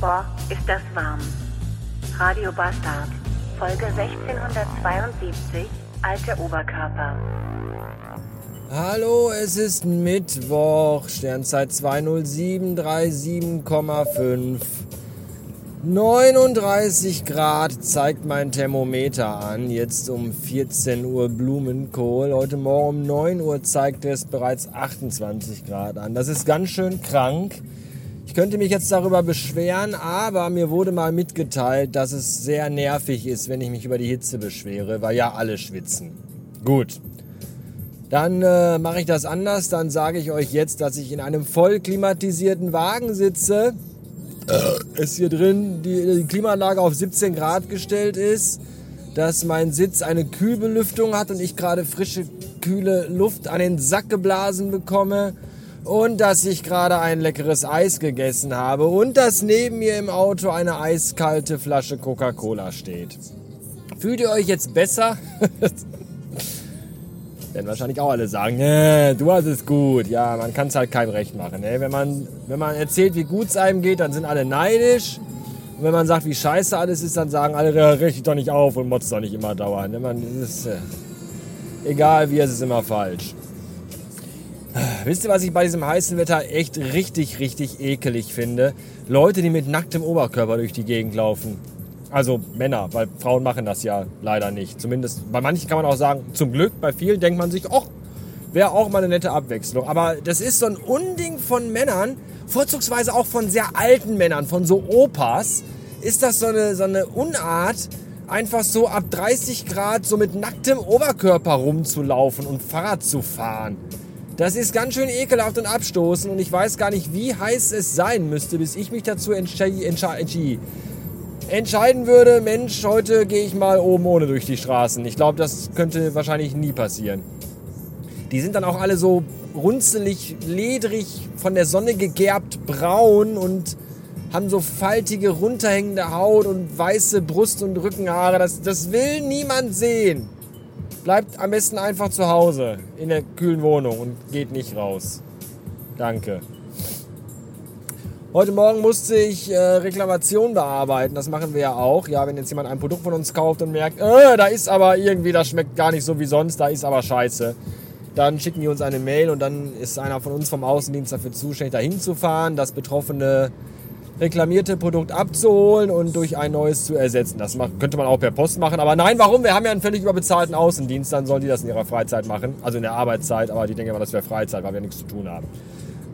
Boah, ist das warm. Radio Bastard, Folge 1672, alte Oberkörper. Hallo, es ist Mittwoch, Sternzeit 20737,5. 39 Grad zeigt mein Thermometer an. Jetzt um 14 Uhr Blumenkohl. Heute Morgen um 9 Uhr zeigt es bereits 28 Grad an. Das ist ganz schön krank. Ich könnte mich jetzt darüber beschweren, aber mir wurde mal mitgeteilt, dass es sehr nervig ist, wenn ich mich über die Hitze beschwere, weil ja alle schwitzen. Gut. Dann äh, mache ich das anders. Dann sage ich euch jetzt, dass ich in einem voll klimatisierten Wagen sitze es hier drin die, die Klimaanlage auf 17 Grad gestellt ist, dass mein Sitz eine Kühlbelüftung hat und ich gerade frische, kühle Luft an den Sack geblasen bekomme und dass ich gerade ein leckeres Eis gegessen habe und dass neben mir im Auto eine eiskalte Flasche Coca-Cola steht. Fühlt ihr euch jetzt besser? werden wahrscheinlich auch alle sagen, nee, du hast es gut. Ja, man kann es halt keinem recht machen. Ne? Wenn, man, wenn man erzählt, wie gut es einem geht, dann sind alle neidisch. Und wenn man sagt, wie scheiße alles ist, dann sagen alle, ja, richtig doch nicht auf und motzt doch nicht immer dauern. Ne? Man, ist, äh, egal wie, es ist immer falsch. Wisst ihr, was ich bei diesem heißen Wetter echt richtig, richtig ekelig finde? Leute, die mit nacktem Oberkörper durch die Gegend laufen. Also Männer, weil Frauen machen das ja leider nicht. Zumindest bei manchen kann man auch sagen, zum Glück, bei vielen denkt man sich, ach, wäre auch mal eine nette Abwechslung. Aber das ist so ein Unding von Männern, vorzugsweise auch von sehr alten Männern, von so Opas, ist das so eine, so eine Unart, einfach so ab 30 Grad so mit nacktem Oberkörper rumzulaufen und Fahrrad zu fahren. Das ist ganz schön ekelhaft und abstoßend und ich weiß gar nicht, wie heiß es sein müsste, bis ich mich dazu entscheiden würde, Mensch, heute gehe ich mal oben ohne durch die Straßen. Ich glaube, das könnte wahrscheinlich nie passieren. Die sind dann auch alle so runzelig, ledrig, von der Sonne gegerbt, braun und haben so faltige, runterhängende Haut und weiße Brust- und Rückenhaare. Das, das will niemand sehen. Bleibt am besten einfach zu Hause in der kühlen Wohnung und geht nicht raus. Danke. Heute Morgen musste ich äh, Reklamation bearbeiten. Das machen wir ja auch. Ja, wenn jetzt jemand ein Produkt von uns kauft und merkt, äh, da ist aber irgendwie, das schmeckt gar nicht so wie sonst, da ist aber scheiße. Dann schicken die uns eine Mail und dann ist einer von uns vom Außendienst dafür zuständig, da hinzufahren, das betroffene reklamierte Produkt abzuholen und durch ein neues zu ersetzen. Das könnte man auch per Post machen. Aber nein, warum? Wir haben ja einen völlig überbezahlten Außendienst, dann sollen die das in ihrer Freizeit machen. Also in der Arbeitszeit, aber die denken immer, das wäre Freizeit, weil wir nichts zu tun haben.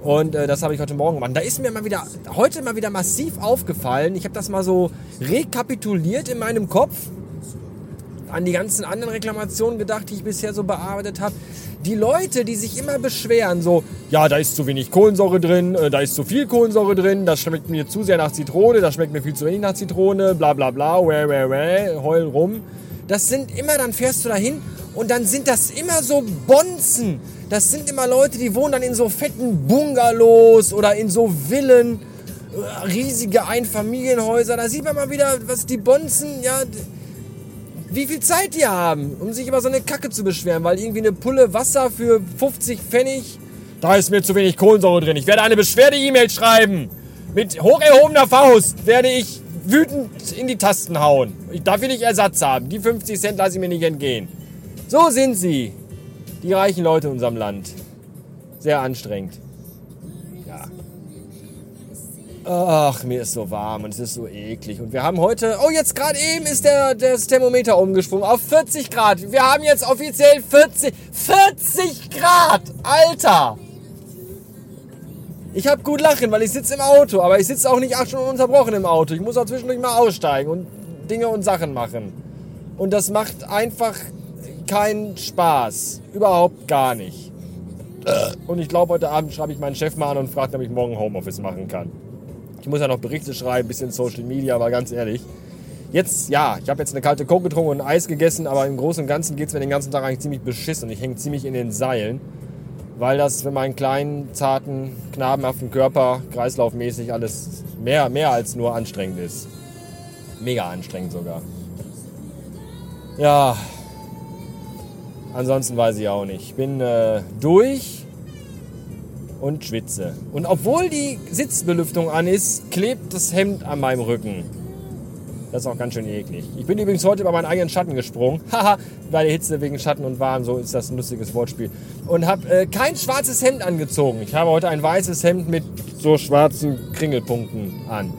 Und äh, das habe ich heute Morgen gemacht. Da ist mir mal wieder, heute mal wieder massiv aufgefallen. Ich habe das mal so rekapituliert in meinem Kopf. An die ganzen anderen Reklamationen gedacht, die ich bisher so bearbeitet habe. Die Leute, die sich immer beschweren, so, ja, da ist zu wenig Kohlensäure drin, äh, da ist zu viel Kohlensäure drin, das schmeckt mir zu sehr nach Zitrone, das schmeckt mir viel zu wenig nach Zitrone, bla bla bla, wah, wah, wah, heul rum. Das sind immer, dann fährst du dahin und dann sind das immer so Bonzen. Das sind immer Leute, die wohnen dann in so fetten Bungalows oder in so Villen, äh, riesige Einfamilienhäuser. Da sieht man mal wieder, was die Bonzen, ja, wie viel Zeit die haben, um sich über so eine Kacke zu beschweren, weil irgendwie eine Pulle Wasser für 50 Pfennig, da ist mir zu wenig Kohlensäure drin. Ich werde eine Beschwerde-E-Mail schreiben. Mit hoch erhobener Faust werde ich wütend in die Tasten hauen. Ich darf hier nicht Ersatz haben. Die 50 Cent lasse ich mir nicht entgehen. So sind sie, die reichen Leute in unserem Land. Sehr anstrengend. Ach, mir ist so warm und es ist so eklig. Und wir haben heute, oh, jetzt gerade eben ist der, das Thermometer umgesprungen auf 40 Grad. Wir haben jetzt offiziell 40, 40 Grad! Alter! Ich habe gut lachen, weil ich sitze im Auto, aber ich sitze auch nicht acht Stunden unterbrochen im Auto. Ich muss auch zwischendurch mal aussteigen und Dinge und Sachen machen. Und das macht einfach keinen Spaß. Überhaupt gar nicht. Und ich glaube, heute Abend schreibe ich meinen Chef mal an und frage, ob ich morgen Homeoffice machen kann. Ich muss ja noch Berichte schreiben, bisschen Social Media, aber ganz ehrlich. Jetzt, ja, ich habe jetzt eine kalte Coke getrunken und ein Eis gegessen, aber im Großen und Ganzen geht es mir den ganzen Tag eigentlich ziemlich beschissen. Ich hänge ziemlich in den Seilen, weil das für meinen kleinen, zarten, knabenhaften Körper kreislaufmäßig alles mehr, mehr als nur anstrengend ist. Mega anstrengend sogar. Ja, Ansonsten weiß ich auch nicht. Ich bin äh, durch und schwitze. Und obwohl die Sitzbelüftung an ist, klebt das Hemd an meinem Rücken. Das ist auch ganz schön eklig. Ich bin übrigens heute über meinen eigenen Schatten gesprungen. Haha, bei der Hitze wegen Schatten und warm, so ist das ein lustiges Wortspiel. Und habe äh, kein schwarzes Hemd angezogen. Ich habe heute ein weißes Hemd mit so schwarzen Kringelpunkten an.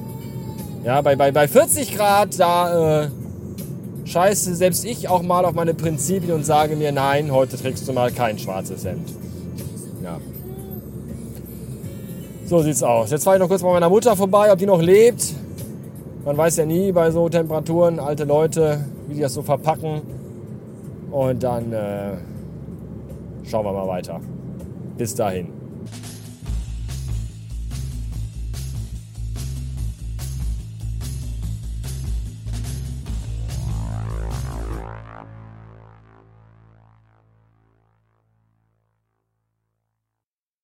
Ja, bei, bei, bei 40 Grad, da äh, scheiße selbst ich auch mal auf meine Prinzipien und sage mir, nein, heute trägst du mal kein schwarzes Hemd. Ja. So sieht's aus. Jetzt fahre ich noch kurz bei meiner Mutter vorbei, ob die noch lebt. Man weiß ja nie bei so Temperaturen, alte Leute, wie die das so verpacken. Und dann äh, schauen wir mal weiter. Bis dahin.